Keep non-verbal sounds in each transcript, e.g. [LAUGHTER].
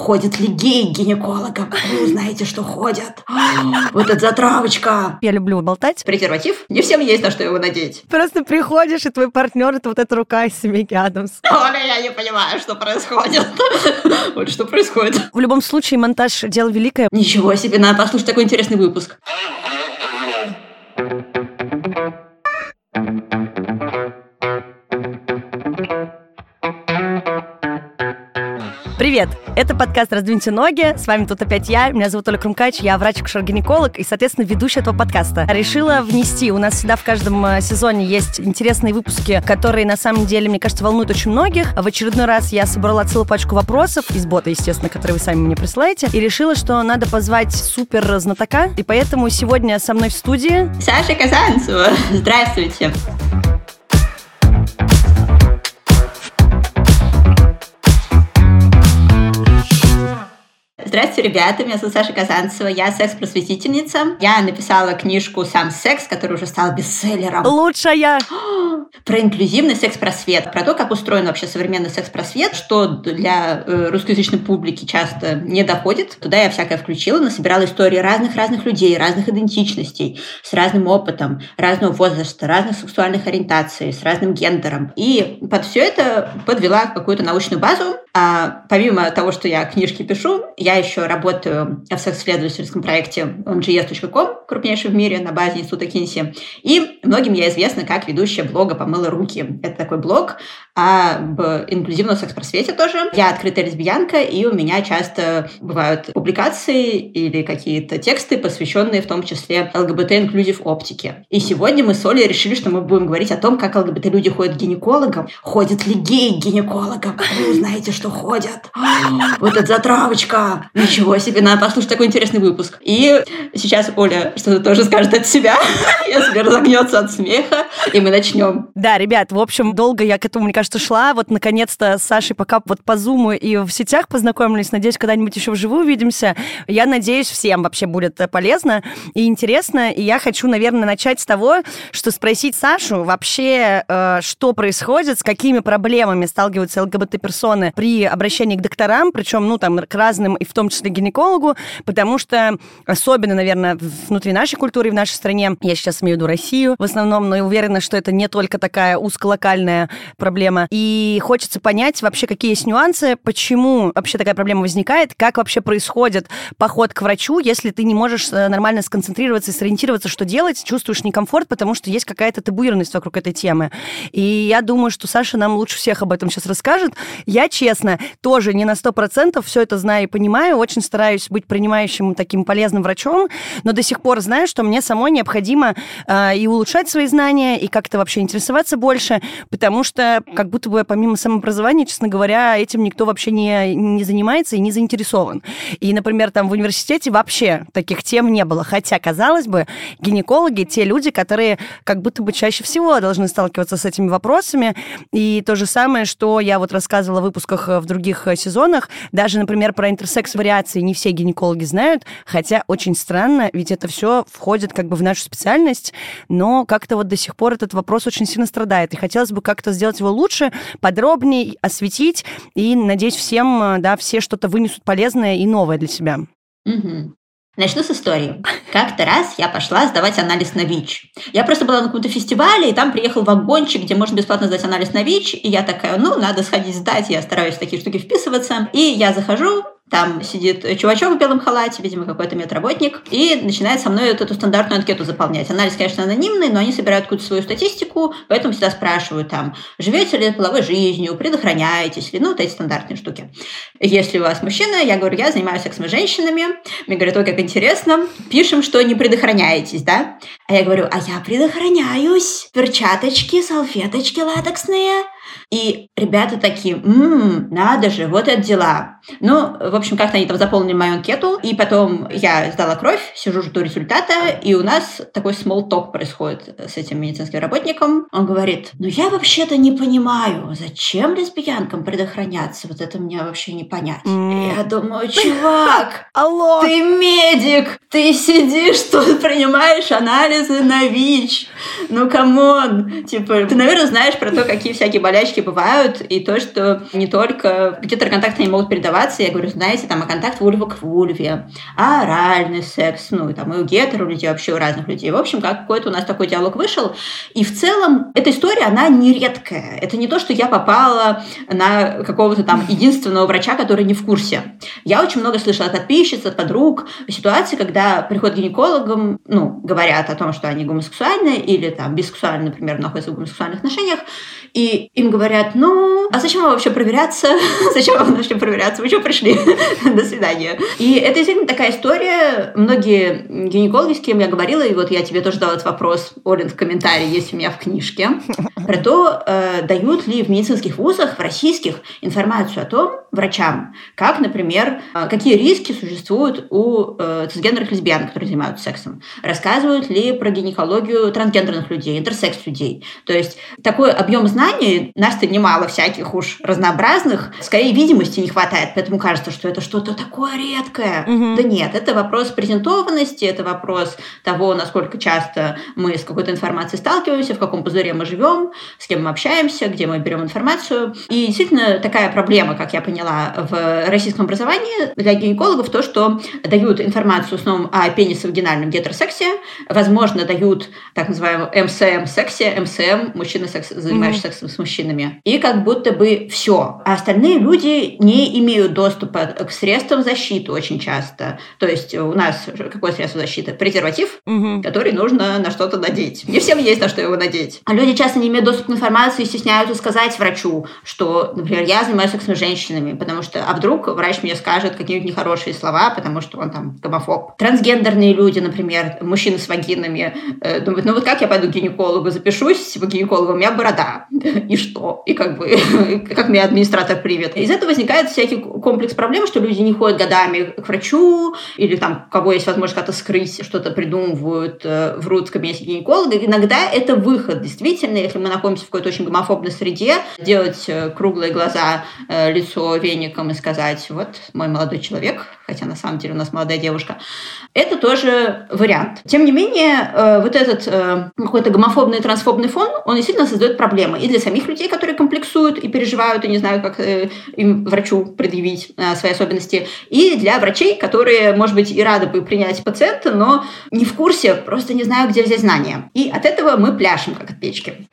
ходят ли геи к гинекологам? Вы знаете, что ходят. Вот это затравочка. Я люблю болтать. Презерватив? Не всем есть на что его надеть. Просто приходишь, и твой партнер это вот эта рука из семейки Адамс. Оля, я не понимаю, что происходит. [LAUGHS] Вот что происходит. В любом случае, монтаж — дело великое. Ничего себе, надо послушать такой интересный выпуск. Привет! Это подкаст «Раздвиньте ноги». С вами тут опять я. Меня зовут Оля Крумкач, я врач-акушер-гинеколог и, соответственно, ведущая этого подкаста. Решила внести. У нас всегда в каждом э, сезоне есть интересные выпуски, которые, на самом деле, мне кажется, волнуют очень многих. В очередной раз я собрала целую пачку вопросов из бота, естественно, которые вы сами мне присылаете, и решила, что надо позвать супер знатока. И поэтому сегодня со мной в студии... Саша Казанцева. [LAUGHS] Здравствуйте, ребята, меня зовут Саша Казанцева, я секс-просветительница. Я написала книжку «Сам секс», которая уже стала бестселлером. Лучшая! [GASPS] Про инклюзивный секс-просвет, про то, как устроен вообще современный секс-просвет, что для э, русскоязычной публики часто не доходит. Туда я всякое включила, насобирала истории разных-разных людей, разных идентичностей, с разным опытом, разного возраста, разных сексуальных ориентаций, с разным гендером. И под все это подвела какую-то научную базу. А помимо того, что я книжки пишу, я еще работаю в секс-исследовательском проекте mgs.com, крупнейший в мире, на базе Института Кинси. И многим я известна как ведущая блога «Помыла руки». Это такой блог об инклюзивном секс-просвете тоже. Я открытая лесбиянка, и у меня часто бывают публикации или какие-то тексты, посвященные в том числе ЛГБТ-инклюзив оптике. И сегодня мы с Олей решили, что мы будем говорить о том, как ЛГБТ-люди ходят к гинекологам. Ходят ли геи к гинекологам? Вы узнаете, что ходят. Вот это затравочка. Ничего себе, надо послушать такой интересный выпуск. И сейчас Оля что-то тоже скажет от себя, [LAUGHS] если разогнется от смеха, и мы начнем. Да, ребят, в общем, долго я к этому, мне кажется, шла. Вот, наконец-то, с Сашей пока вот по зуму и в сетях познакомились. Надеюсь, когда-нибудь еще вживую увидимся. Я надеюсь, всем вообще будет полезно и интересно. И я хочу, наверное, начать с того, что спросить Сашу вообще, э, что происходит, с какими проблемами сталкиваются ЛГБТ-персоны при обращении к докторам, причем, ну, там, к разным, и в том числе гинекологу, потому что особенно, наверное, внутри нашей культуры в нашей стране, я сейчас имею в виду Россию в основном, но я уверена, что это не только такая узколокальная проблема. И хочется понять вообще, какие есть нюансы, почему вообще такая проблема возникает, как вообще происходит поход к врачу, если ты не можешь э, нормально сконцентрироваться и сориентироваться, что делать, чувствуешь некомфорт, потому что есть какая-то табуированность вокруг этой темы. И я думаю, что Саша нам лучше всех об этом сейчас расскажет. Я, честно, тоже не на 100% все это знаю и понимаю, очень стараюсь быть принимающим таким полезным врачом, но до сих пор знаю, что мне самой необходимо э, и улучшать свои знания, и как-то вообще интересоваться больше, потому что как будто бы помимо самообразования, честно говоря, этим никто вообще не, не занимается и не заинтересован. И, например, там в университете вообще таких тем не было. Хотя, казалось бы, гинекологи те люди, которые как будто бы чаще всего должны сталкиваться с этими вопросами. И то же самое, что я вот рассказывала в выпусках в других сезонах, даже, например, про интерсекс-вариации не все гинекологи знают, хотя очень странно, ведь это все входит как бы в нашу специальность, но как-то вот до сих пор этот вопрос очень сильно страдает. И хотелось бы как-то сделать его лучше, подробнее, осветить, и, надеюсь, всем, да, все что-то вынесут полезное и новое для себя. Угу. Начну с истории. Как-то раз я пошла сдавать анализ на ВИЧ. Я просто была на каком-то фестивале, и там приехал вагончик, где можно бесплатно сдать анализ на ВИЧ. И я такая, ну, надо сходить сдать. Я стараюсь в такие штуки вписываться. И я захожу, там сидит чувачок в белом халате, видимо, какой-то медработник, и начинает со мной вот эту стандартную анкету заполнять. Анализ, конечно, анонимный, но они собирают какую-то свою статистику, поэтому всегда спрашивают там, живете ли половой жизнью, предохраняетесь ли, ну, вот эти стандартные штуки. Если у вас мужчина, я говорю, я занимаюсь сексом с женщинами, мне говорят, ой, как интересно, пишем, что не предохраняетесь, да? А я говорю, а я предохраняюсь, перчаточки, салфеточки латексные, и ребята такие, ммм, надо же, вот это дела. Ну, в общем, как-то они там заполнили мою анкету, и потом я сдала кровь, сижу, жду результата, и у нас такой small talk происходит с этим медицинским работником. Он говорит, ну я вообще-то не понимаю, зачем лесбиянкам предохраняться? Вот это мне вообще не понять. Mm. Я думаю, чувак, [LAUGHS] Алло. ты медик, ты сидишь тут, принимаешь анализы на ВИЧ. Ну, come on. Типа, ты, наверное, знаешь про то, какие всякие болячки болячки бывают, и то, что не только гетеро-контактами могут передаваться, я говорю, знаете, там, а контакт вульва к вульве, а оральный секс, ну, и там и у гетеро людей, вообще у разных людей. В общем, как какой-то у нас такой диалог вышел. И в целом эта история, она не редкая. Это не то, что я попала на какого-то там единственного врача, который не в курсе. Я очень много слышала от подписчиц, от подруг ситуации, когда приходят к гинекологам, ну, говорят о том, что они гомосексуальны или там бисексуальны, например, находятся в гомосексуальных отношениях, и им говорят, ну, а зачем вам вообще проверяться? [LAUGHS] зачем вам вообще проверяться? Вы что пришли? [LAUGHS] До свидания. И это действительно такая история. Многие гинекологи, с кем я говорила, и вот я тебе тоже дала этот вопрос, Олин, в комментарии, есть у меня в книжке, [LAUGHS] про то, э, дают ли в медицинских вузах, в российских, информацию о том, врачам, как, например, э, какие риски существуют у э, цисгендерных лесбиян, которые занимаются сексом. Рассказывают ли про гинекологию трансгендерных людей, интерсекс людей. То есть такой объем знаний, нас-то немало всяких уж разнообразных, скорее видимости не хватает, поэтому кажется, что это что-то такое редкое. Угу. Да нет, это вопрос презентованности, это вопрос того, насколько часто мы с какой-то информацией сталкиваемся, в каком пузыре мы живем, с кем мы общаемся, где мы берем информацию. И действительно такая проблема, как я поняла, в российском образовании для гинекологов то, что дают информацию в основном о пенисовагинальном гетеросексе, возможно, дают так называемую МСМ-сексе, МСМ, мужчина секс, занимающийся сексом с мужчинами. И как будто бы все. А остальные люди не имеют доступа к средствам защиты очень часто. То есть у нас какое средство защиты? Презерватив, mm-hmm. который нужно на что-то надеть. Не всем есть на что его надеть. А люди часто не имеют доступа к информации и стесняются сказать врачу, что, например, я занимаюсь сексом с женщинами, потому что, а вдруг врач мне скажет какие-нибудь нехорошие слова, потому что он там гомофоб. Трансгендерные люди, например, мужчины с вагинами, э, думают, ну вот как я пойду к гинекологу, запишусь в гинеколога, у меня борода. И что? И как бы, [LAUGHS] как меня администратор примет? Из этого возникает всякий комплекс проблем, что люди не ходят годами к врачу, или там, кого есть возможность как-то скрыть, что-то придумывают, э, врут в кабинете гинеколога. Иногда это выход, действительно, если мы находимся в какой-то очень гомофобной среде, делать э, круглые глаза, лицо веником и сказать, вот мой молодой человек, хотя на самом деле у нас молодая девушка, это тоже вариант. Тем не менее, э, вот этот э, какой-то гомофобный трансфобный фон, он действительно создает проблемы и для самих людей, которые комплексуют и переживают, и не знают, как э, им врачу предъявить свои особенности, и для врачей, которые, может быть, и рады бы принять пациента, но не в курсе, просто не знаю, где взять знания. И от этого мы пляшем, как от печки.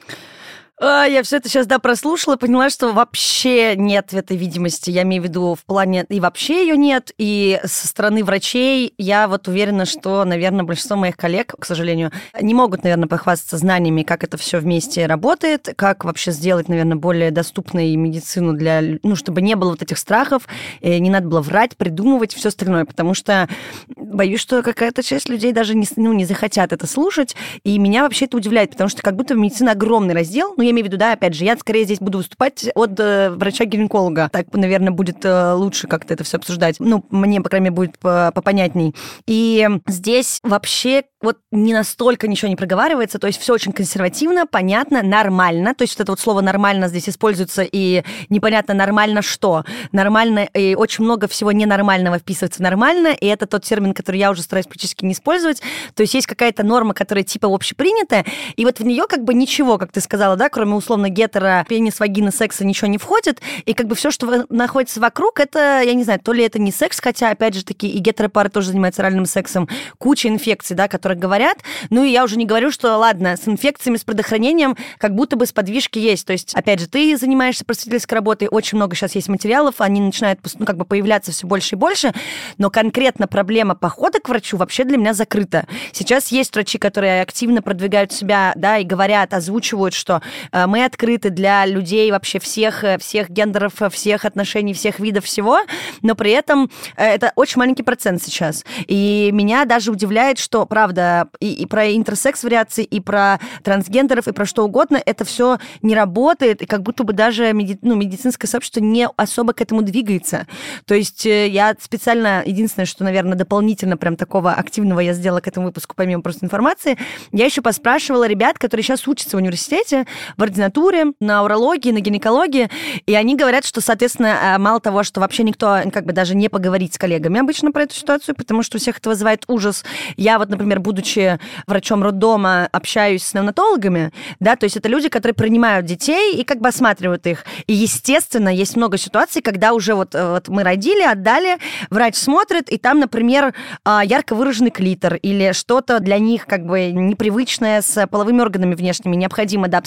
А, я все это сейчас, да, прослушала, поняла, что вообще нет этой видимости. Я имею в виду в плане, и вообще ее нет, и со стороны врачей я вот уверена, что, наверное, большинство моих коллег, к сожалению, не могут, наверное, похвастаться знаниями, как это все вместе работает, как вообще сделать, наверное, более доступной медицину для, ну, чтобы не было вот этих страхов, не надо было врать, придумывать все остальное, потому что боюсь, что какая-то часть людей даже не, ну, не захотят это слушать, и меня вообще это удивляет, потому что как будто медицина огромный раздел, ну, я имею в виду, да, опять же, я скорее здесь буду выступать от э, врача-гинеколога. Так, наверное, будет э, лучше как-то это все обсуждать. Ну, мне, по крайней мере, будет попонятней. И здесь вообще вот не настолько ничего не проговаривается, то есть все очень консервативно, понятно, нормально. То есть вот это вот слово «нормально» здесь используется, и непонятно нормально что. Нормально, и очень много всего ненормального вписывается нормально, и это тот термин, который я уже стараюсь практически не использовать. То есть есть какая-то норма, которая типа общепринятая, и вот в нее как бы ничего, как ты сказала, да, кроме условно гетера, пенис, вагины, секса ничего не входит, и как бы все, что находится вокруг, это, я не знаю, то ли это не секс, хотя, опять же таки, и гетеропары тоже занимаются оральным сексом, куча инфекций, да, которые говорят, ну и я уже не говорю, что, ладно, с инфекциями, с предохранением как будто бы сподвижки есть, то есть, опять же, ты занимаешься просветительской работой, очень много сейчас есть материалов, они начинают, ну, как бы появляться все больше и больше, но конкретно проблема похода к врачу вообще для меня закрыта. Сейчас есть врачи, которые активно продвигают себя, да, и говорят, озвучивают, что мы открыты для людей вообще всех, э, всех гендеров, э, всех отношений, всех видов всего, но при этом это очень маленький процент сейчас. И меня даже удивляет, что, правда, и, и про интерсекс-вариации, и про трансгендеров, и про что угодно, это все не работает, и как будто бы даже меди, ну, медицинское сообщество не особо к этому двигается. То есть я специально, единственное, что, наверное, дополнительно прям такого активного я сделала к этому выпуску, помимо просто информации, я еще поспрашивала ребят, которые сейчас учатся в университете, в ординатуре, на урологии, на гинекологии, и они говорят, что, соответственно, э, мало того, что вообще никто как бы даже не поговорит с коллегами обычно про эту ситуацию, потому что у всех это вызывает ужас. Я вот, например, будучи врачом роддома, общаюсь с неонатологами, да, то есть это люди, которые принимают детей и как бы осматривают их. И, естественно, есть много ситуаций, когда уже вот, э, вот мы родили, отдали, врач смотрит, и там, например, а, ярко выраженный клитор или что-то для них как бы непривычное с половыми органами внешними необходимо до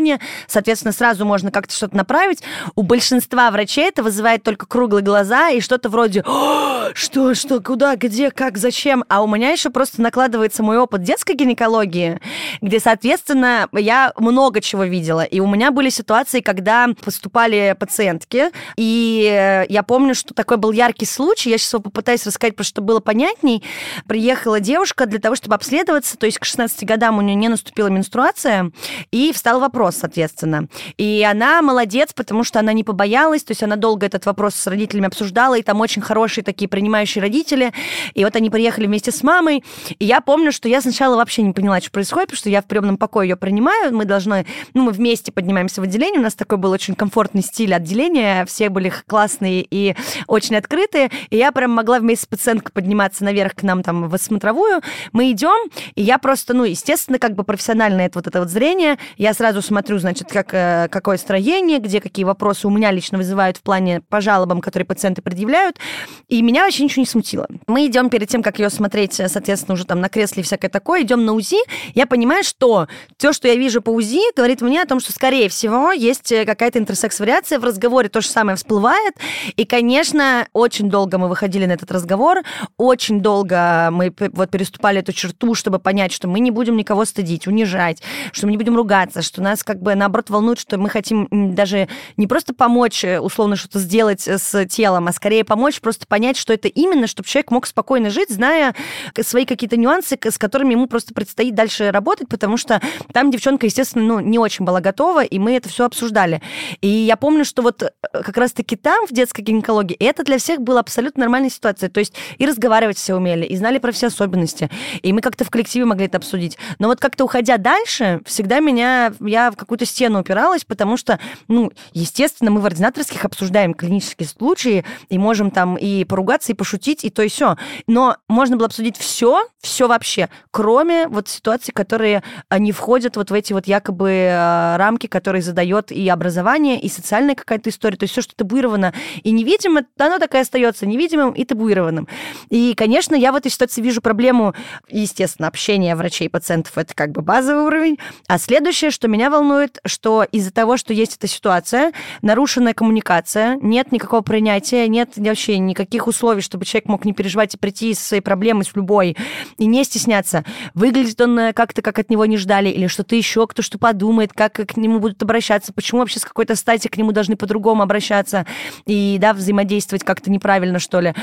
обследования, соответственно, сразу можно как-то что-то направить. У большинства врачей это вызывает только круглые глаза и что-то вроде «Что, что, куда, где, как, зачем?» А у меня еще просто накладывается мой опыт детской гинекологии, где, соответственно, я много чего видела. И у меня были ситуации, когда поступали пациентки, и я помню, что такой был яркий случай, я сейчас его попытаюсь рассказать, потому что было понятней. Приехала девушка для того, чтобы обследоваться, то есть к 16 годам у нее не наступила менструация, и встал вопрос, соответственно. И она молодец, потому что она не побоялась, то есть она долго этот вопрос с родителями обсуждала, и там очень хорошие такие принимающие родители, и вот они приехали вместе с мамой, и я помню, что я сначала вообще не поняла, что происходит, потому что я в приемном покое ее принимаю, мы должны, ну, мы вместе поднимаемся в отделение, у нас такой был очень комфортный стиль отделения, все были классные и очень открытые, и я прям могла вместе с пациенткой подниматься наверх к нам там в осмотровую, мы идем, и я просто, ну, естественно, как бы профессиональное это вот это вот зрение, я сразу смотрю, значит, как, э, какое строение, где какие вопросы у меня лично вызывают в плане по жалобам, которые пациенты предъявляют, и меня вообще ничего не смутило. Мы идем перед тем, как ее смотреть, соответственно, уже там на кресле и всякое такое, идем на УЗИ, я понимаю, что то, что я вижу по УЗИ, говорит мне о том, что, скорее всего, есть э, какая-то интерсекс-вариация, в разговоре то же самое всплывает, и, конечно, очень долго мы выходили на этот разговор, очень долго мы вот переступали эту черту, чтобы понять, что мы не будем никого стыдить, унижать, что мы не будем ругаться, что нас как бы наоборот волнует, что мы хотим даже не просто помочь, э, условно, что-то сделать э, с телом, а скорее помочь просто понять, что это именно, чтобы человек мог спокойно жить, зная свои какие-то нюансы, с которыми ему просто предстоит дальше работать, потому что там девчонка, естественно, ну, не очень была готова, и мы это все обсуждали. И я помню, что вот э, как раз-таки там, в детской гинекологии, это для всех была абсолютно нормальная ситуация. То есть и разговаривать все умели, и знали про все особенности, и мы как-то в коллективе могли это обсудить. Но вот как-то уходя дальше, всегда меня, я в какую-то стену упиралась, потому что, ну, естественно, мы в ординаторских обсуждаем клинические случаи, и можем там и поругаться, и пошутить, и то, и все. Но можно было обсудить все, все вообще, кроме вот ситуаций, которые не входят вот в эти вот якобы э, рамки, которые задает и образование, и социальная какая-то история. То есть все, что табуировано и невидимо, оно так и остается невидимым и табуированным. И, конечно, я в этой ситуации вижу проблему, естественно, общения врачей и пациентов, это как бы базовый уровень. А следующее, что меня волнует, что из-за того, что есть эта ситуация, нарушенная коммуникация, нет никакого принятия, нет вообще никаких условий, чтобы человек мог не переживать и прийти со своей проблемой, с любой, и не стесняться. Выглядит он э, как-то, как от него не ждали, или что-то еще, кто что подумает, как к нему будут обращаться, почему вообще с какой-то стати к нему должны по-другому обращаться и, да, взаимодействовать как-то неправильно, что ли.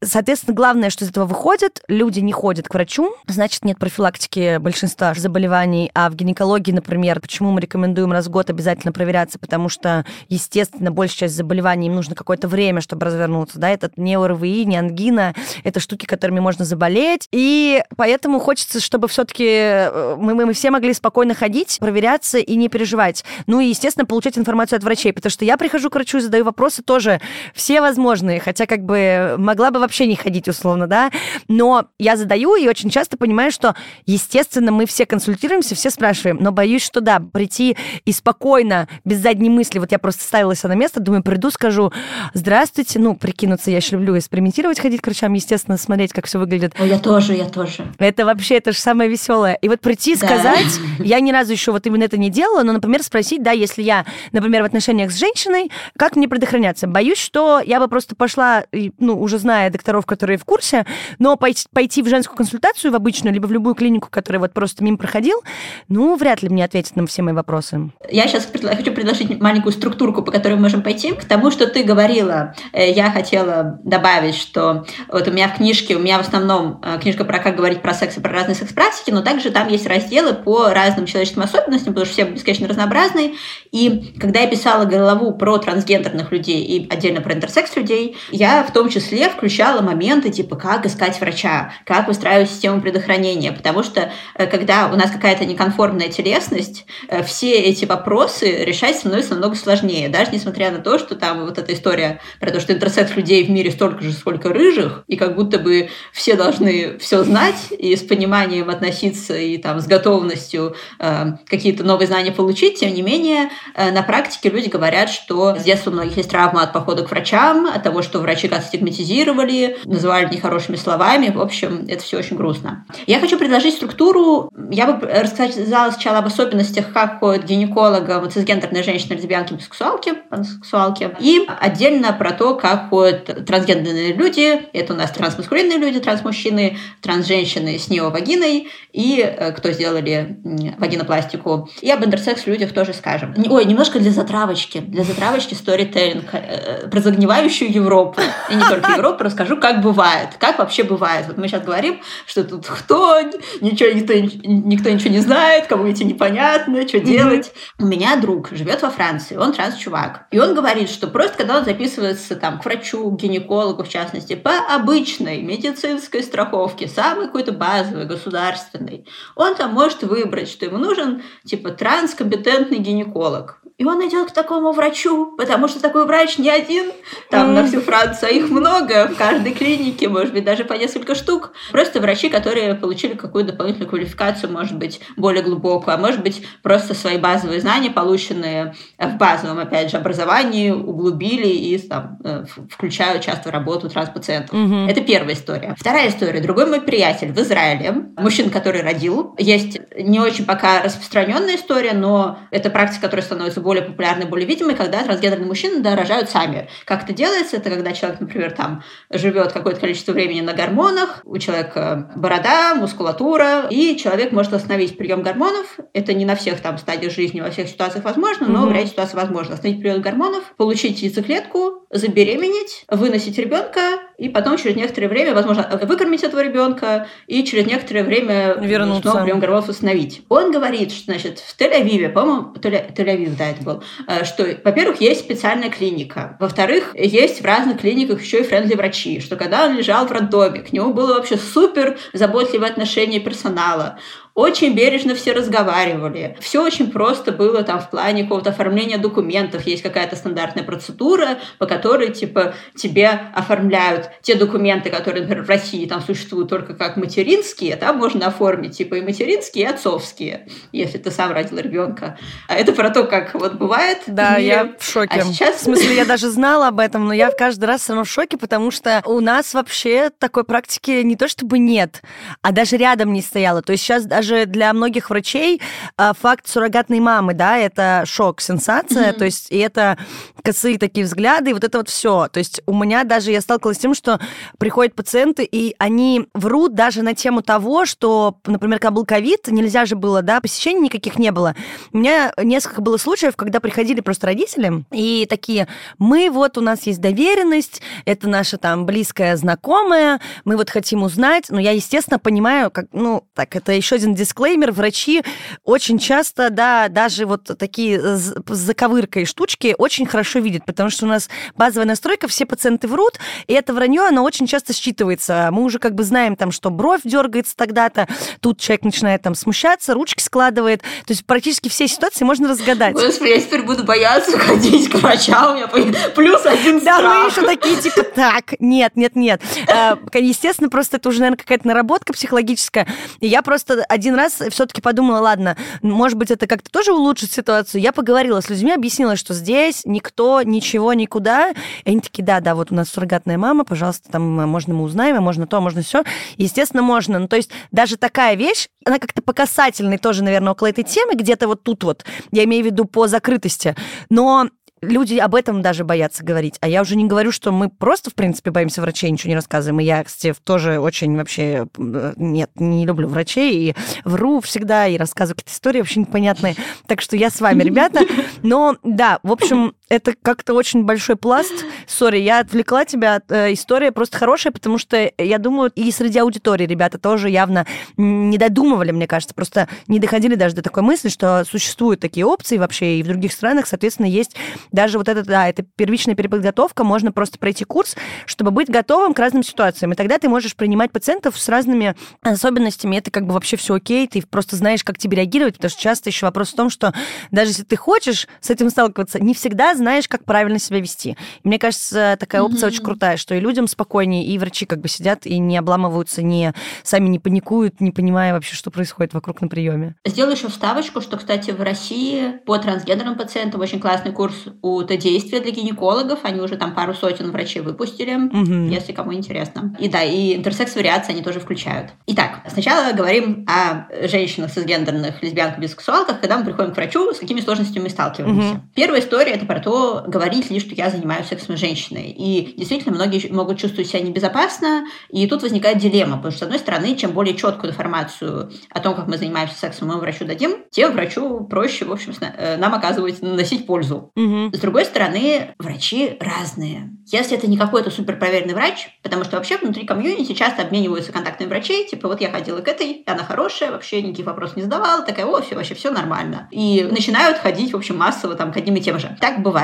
Соответственно, главное, что из этого выходит, люди не ходят к врачу, значит, нет профилактики большинства заболеваний, а в гинекологии, например, почему мы рекомендуем раз в год обязательно проверяться, потому что, естественно, большая часть заболеваний им нужно какое-то время, чтобы развернуться, да, это не ОРВИ, не ангина, это штуки, которыми можно заболеть, и поэтому хочется, чтобы все-таки э, мы, мы, мы все могли спокойно ходить, проверяться и не переживать. Ну и, естественно, получать информацию от врачей, потому что я прихожу к врачу и задаю вопросы тоже все возможные, хотя как бы могла бы вообще не ходить условно, да, но я задаю и очень часто понимаю, что, естественно, мы все консультируемся, все спрашиваем, но боюсь, что да, прийти и спокойно, без задней мысли, вот я просто ставила себя на место, думаю, приду, скажу, здравствуйте, ну, прикинуться, я еще люблю экспериментировать, ходить к врачам, естественно, смотреть, как все выглядит. О, я тоже, я тоже. Это вообще, это же самое веселое. И вот прийти, да. сказать, [LAUGHS] я ни разу еще вот именно это не делала, но, например, спросить, да, если я, например, в отношениях с женщиной, как мне предохраняться? Боюсь, что я бы просто пошла, ну, уже зная докторов, которые в курсе, но пойти, в женскую консультацию, в обычную, либо в любую клинику, которая вот просто мимо проходил, ну, вряд ли мне ответит на все мои вопросы. Я сейчас предла- хочу предложить маленькую структурку, по которой мы можем пойти. К тому, что ты говорила, э, я хотела добавить, что вот у меня в книжке, у меня в основном э, книжка про как говорить про секс и про разные секс-практики, но также там есть разделы по разным человеческим особенностям, потому что все бесконечно разнообразные. И когда я писала главу про трансгендерных людей и отдельно про интерсекс людей, я в том числе включала обсуждала моменты, типа, как искать врача, как выстраивать систему предохранения, потому что э, когда у нас какая-то неконформная телесность, э, все эти вопросы решать становится намного сложнее, даже несмотря на то, что там вот эта история про то, что интерсекс людей в мире столько же, сколько рыжих, и как будто бы все должны все знать и с пониманием относиться и там с готовностью э, какие-то новые знания получить, тем не менее э, на практике люди говорят, что с детства у многих есть травма от похода к врачам, от того, что врачи как стигматизировали, называли нехорошими словами. В общем, это все очень грустно. Я хочу предложить структуру. Я бы рассказала сначала об особенностях, как ходят гинекологам цисгендерные женщины, лесбиянки, бисексуалки, пансексуалки. И отдельно про то, как ходят трансгендерные люди. Это у нас трансмаскулинные люди, трансмужчины, трансженщины с неовагиной и э, кто сделали вагинопластику. И об интерсекс людях тоже скажем. Ой, немножко для затравочки. Для затравочки сторителлинг э, про загнивающую Европу. И не только Европу, расскажу, как бывает. Как вообще бывает. Вот мы сейчас говорим, что тут кто, ничего, никто, никто ничего не знает, кому эти непонятно, что делать. У меня друг живет во Франции, он транс-чувак. И он говорит, что просто когда он записывается там к врачу, к гинекологу, в частности, по обычной медицинской страховке, самой какой-то базовой, государственной, он там может выбрать, что ему нужен типа транскомпетентный гинеколог. И он идет к такому врачу, потому что такой врач не один, там mm. на всю Францию, а их много в каждой клинике, может быть, даже по несколько штук. Просто врачи, которые получили какую-то дополнительную квалификацию, может быть, более глубокую, а может быть, просто свои базовые знания, полученные в базовом, опять же, образовании, углубили и там, э, включают часто в работу транспациентов. Mm-hmm. Это первая история. Вторая история. Другой мой приятель в Израиле, мужчина, который родил. Есть не очень пока распространенная история, но это практика, которая становится более популярны, более видимы, когда трансгендерные мужчины да, рожают сами. Как это делается? Это когда человек, например, там живет какое-то количество времени на гормонах, у человека борода, мускулатура, и человек может остановить прием гормонов. Это не на всех там стадиях жизни, во всех ситуациях возможно, но mm-hmm. в ряде ситуаций возможно. Остановить прием гормонов, получить яйцеклетку, забеременеть, выносить ребенка, и потом через некоторое время, возможно, выкормить этого ребенка, и через некоторое время Вернуться. снова прием гормонов восстановить. Он говорит, что, значит, в Тель-Авиве, по-моему, Тель-Авив, да, это был, э, что, во-первых, есть специальная клиника, во-вторых, есть в разных клиниках еще и френдли-врачи, что когда он лежал в роддоме, к нему было вообще супер заботливое отношение персонала, очень бережно все разговаривали. Все очень просто было там в плане какого-то оформления документов. Есть какая-то стандартная процедура, по которой типа тебе оформляют те документы, которые, например, в России там существуют только как материнские, там можно оформить типа и материнские, и отцовские, если ты сам родил ребенка. А это про то, как вот бывает. Да, я в шоке. А сейчас... В смысле, я даже знала об этом, но я каждый раз все равно в шоке, потому что у нас вообще такой практики не то чтобы нет, а даже рядом не стояло. То есть сейчас даже даже для многих врачей а, факт суррогатной мамы, да, это шок, сенсация, mm-hmm. то есть и это косые такие взгляды, и вот это вот все. То есть у меня даже я сталкивалась с тем, что приходят пациенты, и они врут даже на тему того, что, например, когда был ковид, нельзя же было, да, посещений никаких не было. У меня несколько было случаев, когда приходили просто родители, и такие, мы вот, у нас есть доверенность, это наша там близкая знакомая, мы вот хотим узнать, но я, естественно, понимаю, как, ну, так, это еще один дисклеймер, врачи очень часто, да, даже вот такие с заковыркой штучки очень хорошо видят, потому что у нас базовая настройка, все пациенты врут, и это вранье, оно очень часто считывается. Мы уже как бы знаем там, что бровь дергается тогда-то, тут человек начинает там смущаться, ручки складывает, то есть практически все ситуации можно разгадать. Господи, я теперь буду бояться ходить к врачам, у меня плюс один страх. Да, мы еще такие, типа, так, нет, нет, нет. Э, естественно, просто это уже, наверное, какая-то наработка психологическая. И я просто один один раз все-таки подумала, ладно, может быть, это как-то тоже улучшит ситуацию. Я поговорила с людьми, объяснила, что здесь никто, ничего, никуда. И они такие, да, да, вот у нас суррогатная мама, пожалуйста, там а, можно мы узнаем, а можно то, а можно все. Естественно, можно. Ну, то есть даже такая вещь, она как-то по касательной тоже, наверное, около этой темы, где-то вот тут вот, я имею в виду по закрытости. Но люди об этом даже боятся говорить. А я уже не говорю, что мы просто, в принципе, боимся врачей, ничего не рассказываем. И я, кстати, тоже очень вообще... Э, нет, не люблю врачей. И вру всегда, и рассказываю какие-то истории вообще непонятные. Так что я с вами, ребята. Но, да, в общем, это как-то очень большой пласт. [GASPS] Сори, я отвлекла тебя. Э, история просто хорошая, потому что я думаю, и среди аудитории ребята тоже явно не додумывали, мне кажется, просто не доходили даже до такой мысли, что существуют такие опции вообще, и в других странах, соответственно, есть даже вот это, да, это первичная переподготовка, можно просто пройти курс, чтобы быть готовым к разным ситуациям. И тогда ты можешь принимать пациентов с разными особенностями. Это как бы вообще все окей, ты просто знаешь, как тебе реагировать, потому что часто еще вопрос в том, что даже если ты хочешь с этим сталкиваться, не всегда знаешь, как правильно себя вести. И мне кажется, такая опция mm-hmm. очень крутая, что и людям спокойнее, и врачи как бы сидят и не обламываются, не сами не паникуют, не понимая вообще, что происходит вокруг на приеме. Сделаю еще вставочку, что, кстати, в России по трансгендерным пациентам очень классный курс у действия для гинекологов. Они уже там пару сотен врачей выпустили, mm-hmm. если кому интересно. И да, и интерсекс-вариации они тоже включают. Итак, сначала говорим о женщинах цисгендерных, лесбиянках, бисексуалках, когда мы приходим к врачу, с какими сложностями мы сталкиваемся. Mm-hmm. Первая история это про то, говорить ли, что я занимаюсь сексом с женщиной. И действительно, многие могут чувствовать себя небезопасно, и тут возникает дилемма, потому что, с одной стороны, чем более четкую информацию о том, как мы занимаемся сексом, мы врачу дадим, тем врачу проще, в общем, э, нам оказывать, наносить пользу. Угу. С другой стороны, врачи разные. Если это не какой-то супер проверенный врач, потому что вообще внутри комьюнити часто обмениваются контактами врачей, типа вот я ходила к этой, она хорошая, вообще никаких вопросов не задавала, такая, о, все, вообще все нормально. И начинают ходить, в общем, массово там к одним и тем же. Так бывает,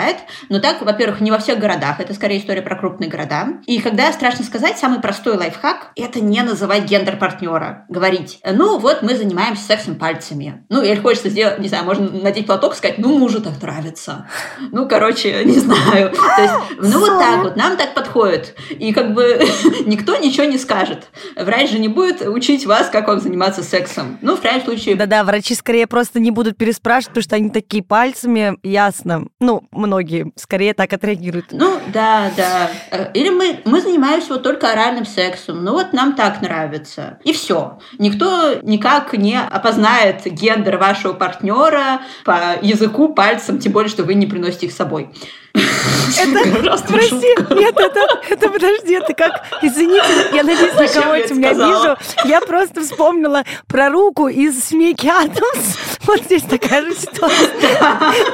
но так, во-первых, не во всех городах, это скорее история про крупные города. И когда страшно сказать, самый простой лайфхак – это не называть гендер партнера. Говорить, ну вот мы занимаемся сексом пальцами. Ну, или хочется сделать, не знаю, можно надеть платок и сказать, ну мужу так нравится. Ну, короче, [LAUGHS] не знаю. То есть, ну вот так вот, нам так подходит. И как бы [LAUGHS] никто ничего не скажет. Врач же не будет учить вас, как вам заниматься сексом. Ну, в крайнем случае... Да-да, врачи скорее просто не будут переспрашивать, потому что они такие пальцами, ясно. Ну, многие скорее так отреагируют. Ну, да, да. Или мы, мы занимаемся вот только оральным сексом. Ну, вот нам так нравится. И все. Никто никак не опознает гендер вашего партнера по языку, пальцем, тем более, что вы не приносите их с собой. Это, прости, нет, это, это, подожди, это как, извините, я надеюсь, на кого я меня вижу. Я просто вспомнила про руку из «Семейки Адамс». Вот здесь такая же ситуация.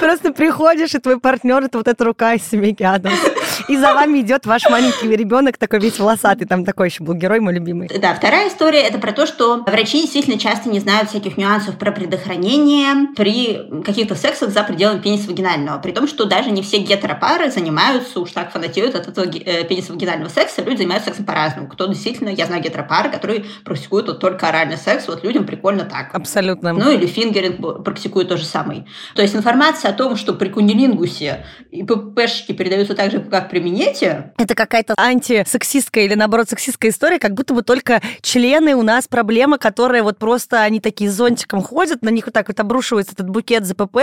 Просто приходишь, и твой партнер – это вот эта рука из «Семейки Адамс». И за вами идет ваш маленький ребенок, такой весь волосатый, там такой еще был герой мой любимый. Да, вторая история – это про то, что врачи действительно часто не знают всяких нюансов про предохранение при каких-то сексах за пределами пениса вагинального. При том, что даже не все гетеро гетеропары занимаются, уж так фанатеют от этого э, пенисовагинального секса, люди занимаются сексом по-разному. Кто действительно, я знаю гетеропары, которые практикуют вот только оральный секс, вот людям прикольно так. Абсолютно. Ну или фингеринг практикует то же самое. То есть информация о том, что при кунилингусе и ППшки передаются так же, как при минете... Это какая-то антисексистская или, наоборот, сексистская история, как будто бы только члены у нас проблема, которая вот просто, они такие зонтиком ходят, на них вот так вот обрушивается этот букет ЗПП,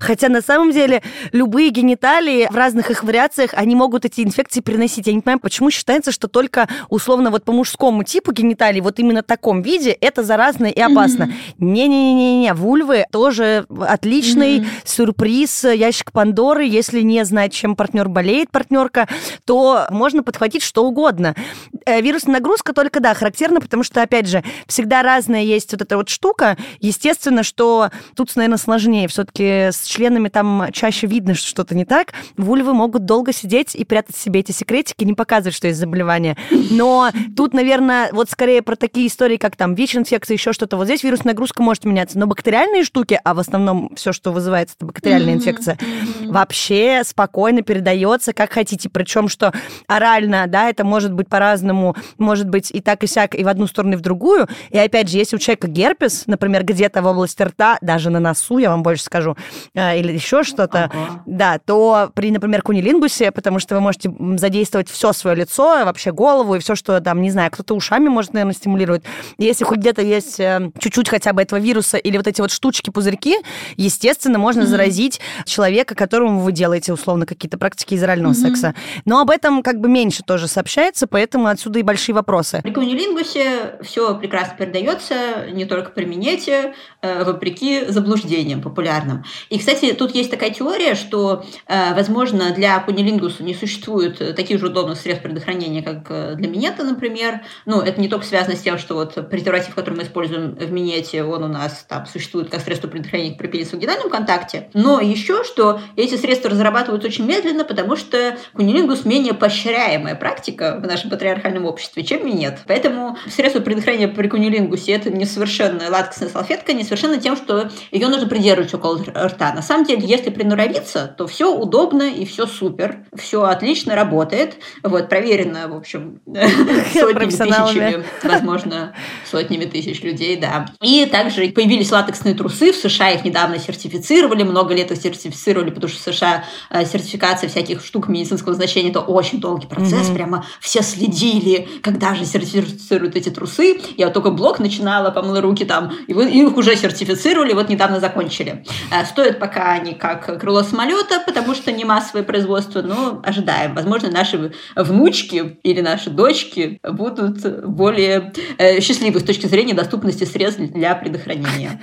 хотя на самом деле любые гениталии в разных их вариациях они могут эти инфекции приносить. Я не понимаю, почему считается, что только условно вот по мужскому типу гениталий, вот именно в таком виде, это заразно и опасно. Не-не-не-не, вульвы тоже отличный mm-hmm. сюрприз, ящик Пандоры. Если не знать, чем партнер болеет, партнерка, то можно подхватить что угодно. Э, вирусная нагрузка только, да, характерна, потому что, опять же, всегда разная есть вот эта вот штука. Естественно, что тут, наверное, сложнее. Все-таки с членами там чаще видно, что что-то не так вульвы могут долго сидеть и прятать себе эти секретики, не показывать, что есть заболевание. Но тут, наверное, вот скорее про такие истории, как там ВИЧ-инфекция, еще что-то. Вот здесь вирусная нагрузка может меняться. Но бактериальные штуки, а в основном все, что вызывается, это бактериальная инфекция, вообще спокойно передается, как хотите. Причем, что орально, да, это может быть по-разному, может быть и так, и сяк, и в одну сторону, и в другую. И опять же, если у человека герпес, например, где-то в области рта, даже на носу, я вам больше скажу, э, или еще что-то, ага. да, то при, например, кунилингусе, потому что вы можете задействовать все свое лицо, вообще голову и все, что там, не знаю, кто-то ушами может, наверное, стимулировать. Если хоть где-то есть э, чуть-чуть хотя бы этого вируса или вот эти вот штучки, пузырьки, естественно, можно mm-hmm. заразить человека, которому вы делаете условно какие-то практики израильного mm-hmm. секса. Но об этом как бы меньше тоже сообщается, поэтому отсюда и большие вопросы. При кунилингусе все прекрасно передается, не только при минете, э, вопреки заблуждениям популярным. И, кстати, тут есть такая теория, что, э, возможно, Возможно, для кунилингуса не существует э, таких же удобных средств предохранения, как э, для минета, например. Ну, это не только связано с тем, что вот презерватив, который мы используем в минете, он у нас там существует как средство предохранения при пенис вагинальном контакте. Но еще, что эти средства разрабатываются очень медленно, потому что кунилингус менее поощряемая практика в нашем патриархальном обществе, чем минет. Поэтому средство предохранения при кунилингусе это не совершенно латексная салфетка, не совершенно тем, что ее нужно придерживать около рта. На самом деле, если приноровиться, то все удобно и все супер, все отлично работает. Вот, проверено, в общем, [LAUGHS] сотнями тысячами, возможно, сотнями тысяч людей, да. И также появились латексные трусы, в США их недавно сертифицировали, много лет их сертифицировали, потому что в США э, сертификация всяких штук медицинского значения это очень долгий процесс, mm-hmm. прямо все следили, когда же сертифицируют эти трусы. Я вот только блог начинала, помыла руки там, и их уже сертифицировали, вот недавно закончили. Э, стоят пока они как крыло самолета, потому что не массовое производство, но ожидаем. Возможно, наши внучки или наши дочки будут более э, счастливы с точки зрения доступности средств для предохранения.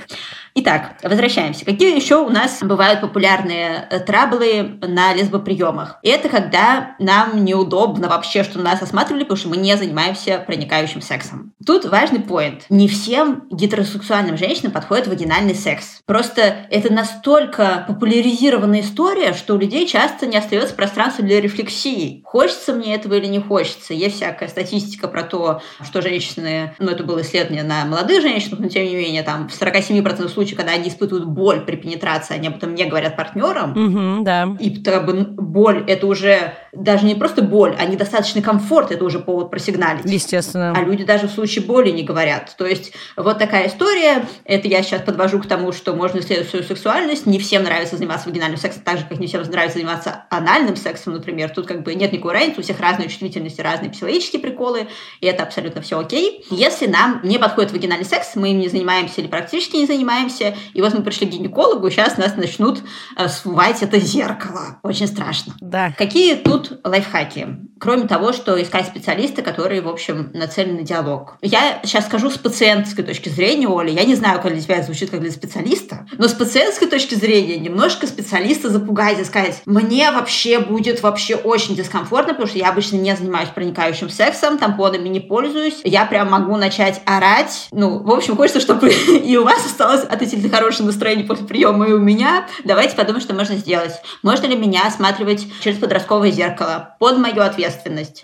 Итак, возвращаемся. Какие еще у нас бывают популярные э, траблы на лесбоприемах? Это когда нам неудобно вообще, что нас осматривали, потому что мы не занимаемся проникающим сексом. Тут важный поинт. Не всем гетеросексуальным женщинам подходит вагинальный секс. Просто это настолько популяризированная история, что у людей часто не остается пространства для рефлексии. Хочется мне этого или не хочется. Есть всякая статистика про то, что женщины, ну это было исследование на молодых женщинах, но тем не менее там в 47% случаев случае, когда они испытывают боль при пенетрации, они об этом не говорят партнерам. Угу, да. И как бы боль это уже даже не просто боль, а недостаточный комфорт, это уже повод просигналить. Естественно. А люди даже в случае боли не говорят. То есть вот такая история. Это я сейчас подвожу к тому, что можно исследовать свою сексуальность. Не всем нравится заниматься вагинальным сексом, так же, как не всем нравится заниматься анальным сексом, например. Тут как бы нет никакой разницы, у всех разные чувствительности, разные психологические приколы, и это абсолютно все окей. Если нам не подходит вагинальный секс, мы им не занимаемся или практически не занимаемся, и вот мы пришли к гинекологу, и сейчас нас начнут э, смывать это зеркало. Очень страшно. Да. Какие тут лайфхаки. Кроме того, что искать специалиста, которые, в общем, нацелены на диалог. Я сейчас скажу с пациентской точки зрения, Оля. Я не знаю, как для тебя звучит, как для специалиста, но с пациентской точки зрения немножко специалиста запугать и сказать, мне вообще будет вообще очень дискомфортно, потому что я обычно не занимаюсь проникающим сексом, тампонами не пользуюсь. Я прям могу начать орать. Ну, в общем, хочется, чтобы [LAUGHS] и у вас осталось относительно хорошее настроение после приема, и у меня. Давайте подумаем, что можно сделать. Можно ли меня осматривать через подростковое зеркало под мою ответственность?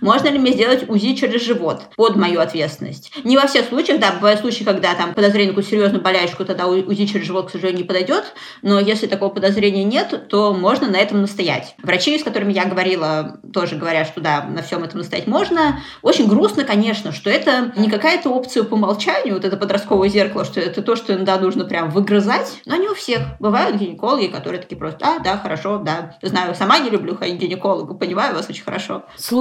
Можно ли мне сделать УЗИ через живот под мою ответственность? Не во всех случаях, да, бывают случаи, когда там подозрение на какую-то серьезную болячку, тогда УЗИ через живот, к сожалению, не подойдет, но если такого подозрения нет, то можно на этом настоять. Врачи, с которыми я говорила, тоже говорят, что да, на всем этом настоять можно. Очень грустно, конечно, что это не какая-то опция по умолчанию, вот это подростковое зеркало, что это то, что иногда нужно прям выгрызать, но не у всех. Бывают гинекологи, которые такие просто, а, да, хорошо, да. Знаю, сама не люблю ходить к гинекологу, понимаю вас очень хорошо. Слушай,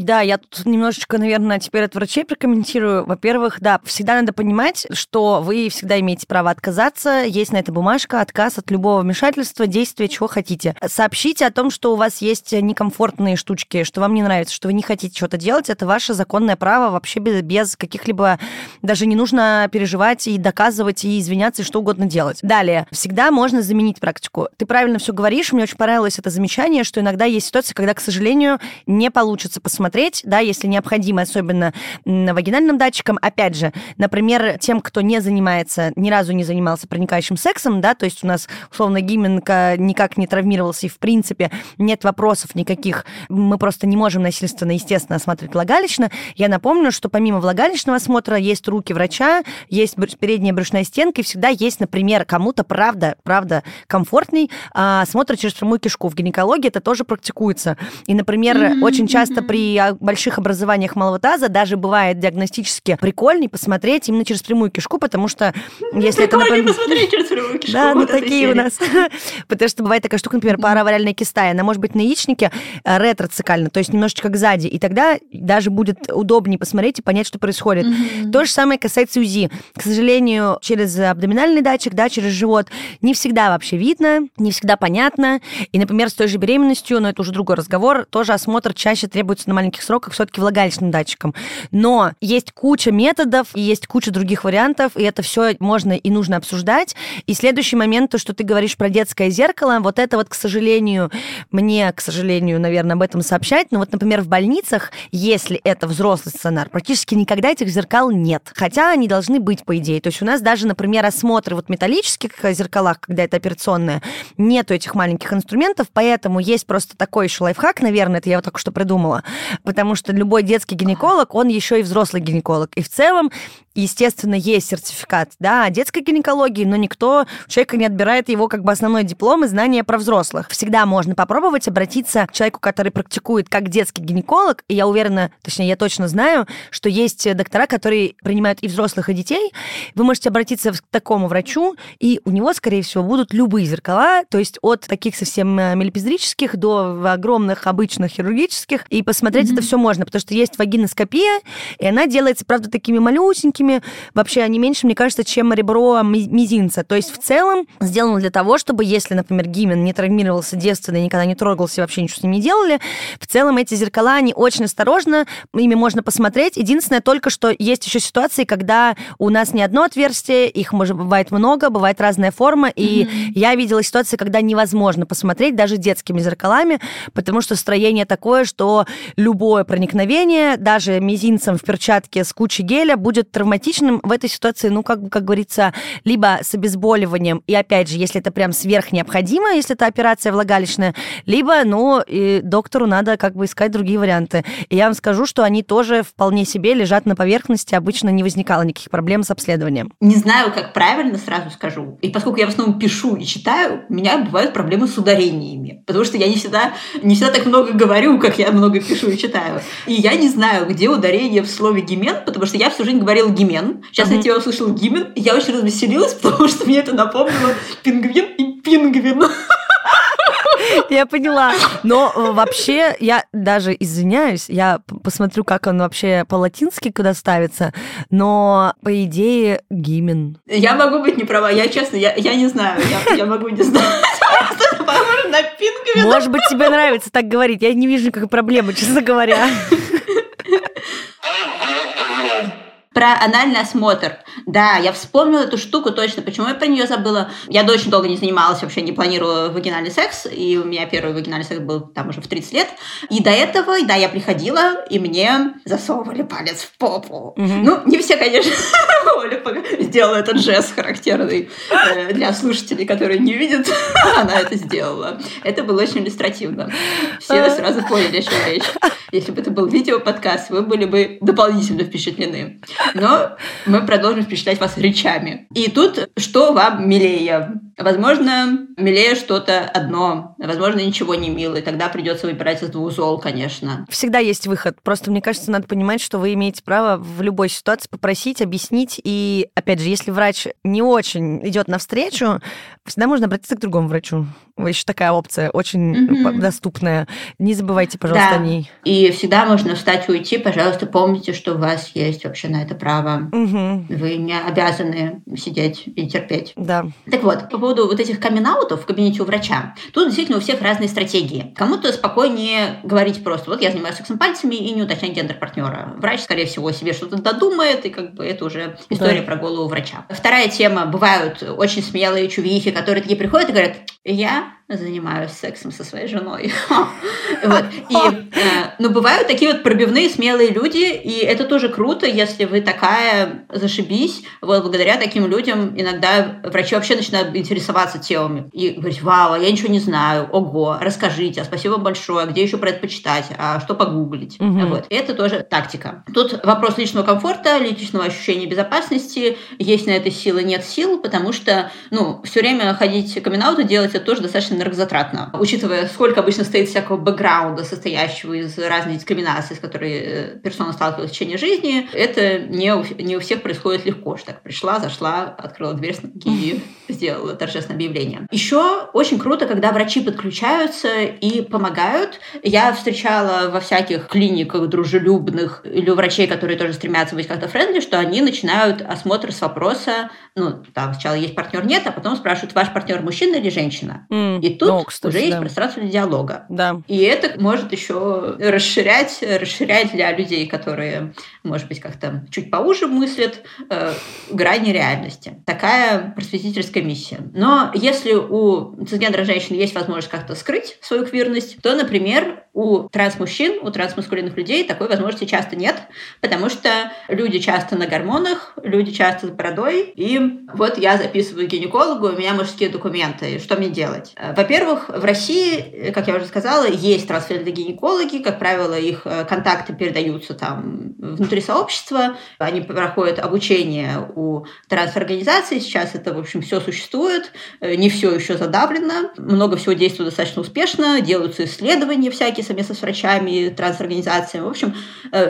да, я тут немножечко, наверное, теперь от врачей прокомментирую. Во-первых, да, всегда надо понимать, что вы всегда имеете право отказаться. Есть на это бумажка, отказ от любого вмешательства, действия, чего хотите. Сообщите о том, что у вас есть некомфортные штучки, что вам не нравится, что вы не хотите что-то делать. Это ваше законное право вообще без, без каких-либо... Даже не нужно переживать и доказывать, и извиняться, и что угодно делать. Далее. Всегда можно заменить практику. Ты правильно все говоришь. Мне очень понравилось это замечание, что иногда есть ситуация, когда, к сожалению, не получится посмотреть, да, если необходимо, особенно вагинальным датчиком. Опять же, например, тем, кто не занимается, ни разу не занимался проникающим сексом, да, то есть у нас, условно, гименка никак не травмировался, и, в принципе, нет вопросов никаких, мы просто не можем насильственно, естественно, осматривать влагалищно. Я напомню, что помимо влагалищного осмотра есть руки врача, есть передняя брюшная стенка, и всегда есть, например, кому-то, правда, правда, комфортный а, осмотр через прямую кишку. В гинекологии это тоже практикуется. И, например, mm-hmm. очень часто при а, больших образованиях малого таза даже бывает диагностически прикольней посмотреть именно через прямую кишку, потому что если это... Например... посмотреть через прямую кишку. Да, ну такие у нас. [LAUGHS] потому что бывает такая штука, например, паравариальная киста, она может быть на яичнике э, ретроцикально, то есть немножечко сзади, и тогда даже будет удобнее посмотреть и понять, что происходит. То же самое касается УЗИ. К сожалению, через абдоминальный датчик, да, через живот, не всегда вообще видно, не всегда понятно. И, например, с той же беременностью, но это уже другой разговор, тоже осмотр чаще чаще требуется на маленьких сроках все-таки влагалищным датчиком. Но есть куча методов, и есть куча других вариантов, и это все можно и нужно обсуждать. И следующий момент, то, что ты говоришь про детское зеркало, вот это вот, к сожалению, мне, к сожалению, наверное, об этом сообщать, но вот, например, в больницах, если это взрослый стационар, практически никогда этих зеркал нет. Хотя они должны быть, по идее. То есть у нас даже, например, осмотры вот металлических зеркалах, когда это операционная, нету этих маленьких инструментов, поэтому есть просто такой еще лайфхак, наверное, это я вот только что придумала, потому что любой детский гинеколог, он еще и взрослый гинеколог. И в целом естественно, есть сертификат да, о детской гинекологии, но никто человека не отбирает его как бы основной диплом и знания про взрослых. Всегда можно попробовать обратиться к человеку, который практикует как детский гинеколог, и я уверена, точнее, я точно знаю, что есть доктора, которые принимают и взрослых, и детей. Вы можете обратиться к такому врачу, и у него, скорее всего, будут любые зеркала, то есть от таких совсем э, мелепиздрических до огромных обычных хирургических, и посмотреть mm-hmm. это все можно, потому что есть вагиноскопия, и она делается, правда, такими малюсенькими, вообще они меньше, мне кажется, чем ребро мизинца. То есть в целом сделано для того, чтобы, если, например, гимен не травмировался девственно и никогда не трогался, вообще ничего с ним не делали, в целом эти зеркала, они очень осторожно, ими можно посмотреть. Единственное только, что есть еще ситуации, когда у нас не одно отверстие, их может бывает много, бывает разная форма, и mm-hmm. я видела ситуации, когда невозможно посмотреть даже детскими зеркалами, потому что строение такое, что любое проникновение, даже мизинцем в перчатке с кучей геля будет травматичным в этой ситуации, ну, как, как говорится, либо с обезболиванием, и опять же, если это прям сверх необходимо, если это операция влагалищная, либо, ну, и доктору надо как бы искать другие варианты. И я вам скажу, что они тоже вполне себе лежат на поверхности, обычно не возникало никаких проблем с обследованием. Не знаю, как правильно, сразу скажу. И поскольку я в основном пишу и читаю, у меня бывают проблемы с ударениями, потому что я не всегда, не всегда так много говорю, как я много пишу и читаю. И я не знаю, где ударение в слове гимен, потому что я всю жизнь говорила гимен. Сейчас uh-huh. я тебя услышал гимен, и я очень развеселилась, [LAUGHS] потому что мне это напомнило пингвин и пингвин. [LAUGHS] [LAUGHS] Я поняла. Но э, вообще, я даже извиняюсь, я посмотрю, как он вообще по-латински куда ставится, но по идее гимен. Я могу быть не права, я честно, я, я не знаю, я, я могу не знать. [LAUGHS] Может быть, тебе нравится так говорить, я не вижу никакой проблемы, честно говоря. [LAUGHS] Про анальный осмотр. Да, я вспомнила эту штуку точно. Почему я про нее забыла? Я очень долго не занималась, вообще не планировала вагинальный секс. И у меня первый вагинальный секс был там уже в 30 лет. И до этого, да, я приходила, и мне засовывали палец в попу. Угу. Ну, не все, конечно, [LAUGHS] Оля сделала этот жест характерный э, для слушателей, которые не видят. [LAUGHS] Она это сделала. Это было очень иллюстративно. Все сразу поняли, о чем речь. Если бы это был видео-подкаст, вы были бы дополнительно впечатлены. Но мы продолжим впечатлять вас речами. И тут что вам милее? Возможно, милее что-то одно, возможно, ничего не милое. Тогда придется выбирать из двух зол, конечно. Всегда есть выход. Просто, мне кажется, надо понимать, что вы имеете право в любой ситуации попросить, объяснить. И, опять же, если врач не очень идет навстречу, всегда можно обратиться к другому врачу. Еще такая опция, очень mm-hmm. доступная. Не забывайте, пожалуйста, да. о ней. И всегда можно встать и уйти. Пожалуйста, помните, что у вас есть вообще на это право. Mm-hmm. Вы не обязаны сидеть и терпеть. Да. Так вот, по поводу вот этих камин в кабинете у врача, тут действительно у всех разные стратегии. Кому-то спокойнее говорить просто, вот я занимаюсь сексом пальцами и не уточнять гендер партнера. Врач, скорее всего, себе что-то додумает, и как бы это уже история да. про голову врача. Вторая тема. Бывают очень смелые чувихи, которые такие приходят и говорят, я занимаюсь сексом со своей женой. [LAUGHS] вот. И, э, но бывают такие вот пробивные, смелые люди, и это тоже круто, если вы такая, зашибись. Вот благодаря таким людям иногда врачи вообще начинают интересоваться темами и говорить, вау, а я ничего не знаю, ого, расскажите, а спасибо большое, где еще про это почитать, а что погуглить. Угу. Вот. Это тоже тактика. Тут вопрос личного комфорта, личного ощущения безопасности. Есть на это силы, нет сил, потому что, ну, все время ходить камин делать это тоже достаточно энергозатратно. Учитывая, сколько обычно стоит всякого бэкграунда, состоящего из разной дискриминации, с которой э, персона сталкивалась в течение жизни, это не у, не у всех происходит легко, что так пришла, зашла, открыла дверь и сделала торжественное объявление. Еще очень круто, когда врачи подключаются и помогают. Я встречала во всяких клиниках дружелюбных или у врачей, которые тоже стремятся быть как-то френдли, что они начинают осмотр с вопроса, ну, там сначала есть партнер, нет, а потом спрашивают, ваш партнер мужчина или женщина? Mm. И И тут ну, кстати, уже есть да. пространство для диалога. Да. И это может еще расширять, расширять для людей, которые, может быть, как-то чуть поуже мыслят, э, грани реальности. Такая просветительская миссия. Но если у цисгендера женщин есть возможность как-то скрыть свою квирность, то, например, у транс-мужчин, у трансмаскулинных людей такой возможности часто нет, потому что люди часто на гормонах, люди часто с бородой, и вот я записываю гинекологу, у меня мужские документы, что мне делать? Э, во-первых, в России, как я уже сказала, есть трансферные как правило, их э, контакты передаются там внутри сообщества, они проходят обучение у трансорганизаций, сейчас это, в общем, все существует, э, не все еще задавлено, много всего действует достаточно успешно, делаются исследования всякие совместно с врачами, трансорганизациями, в общем,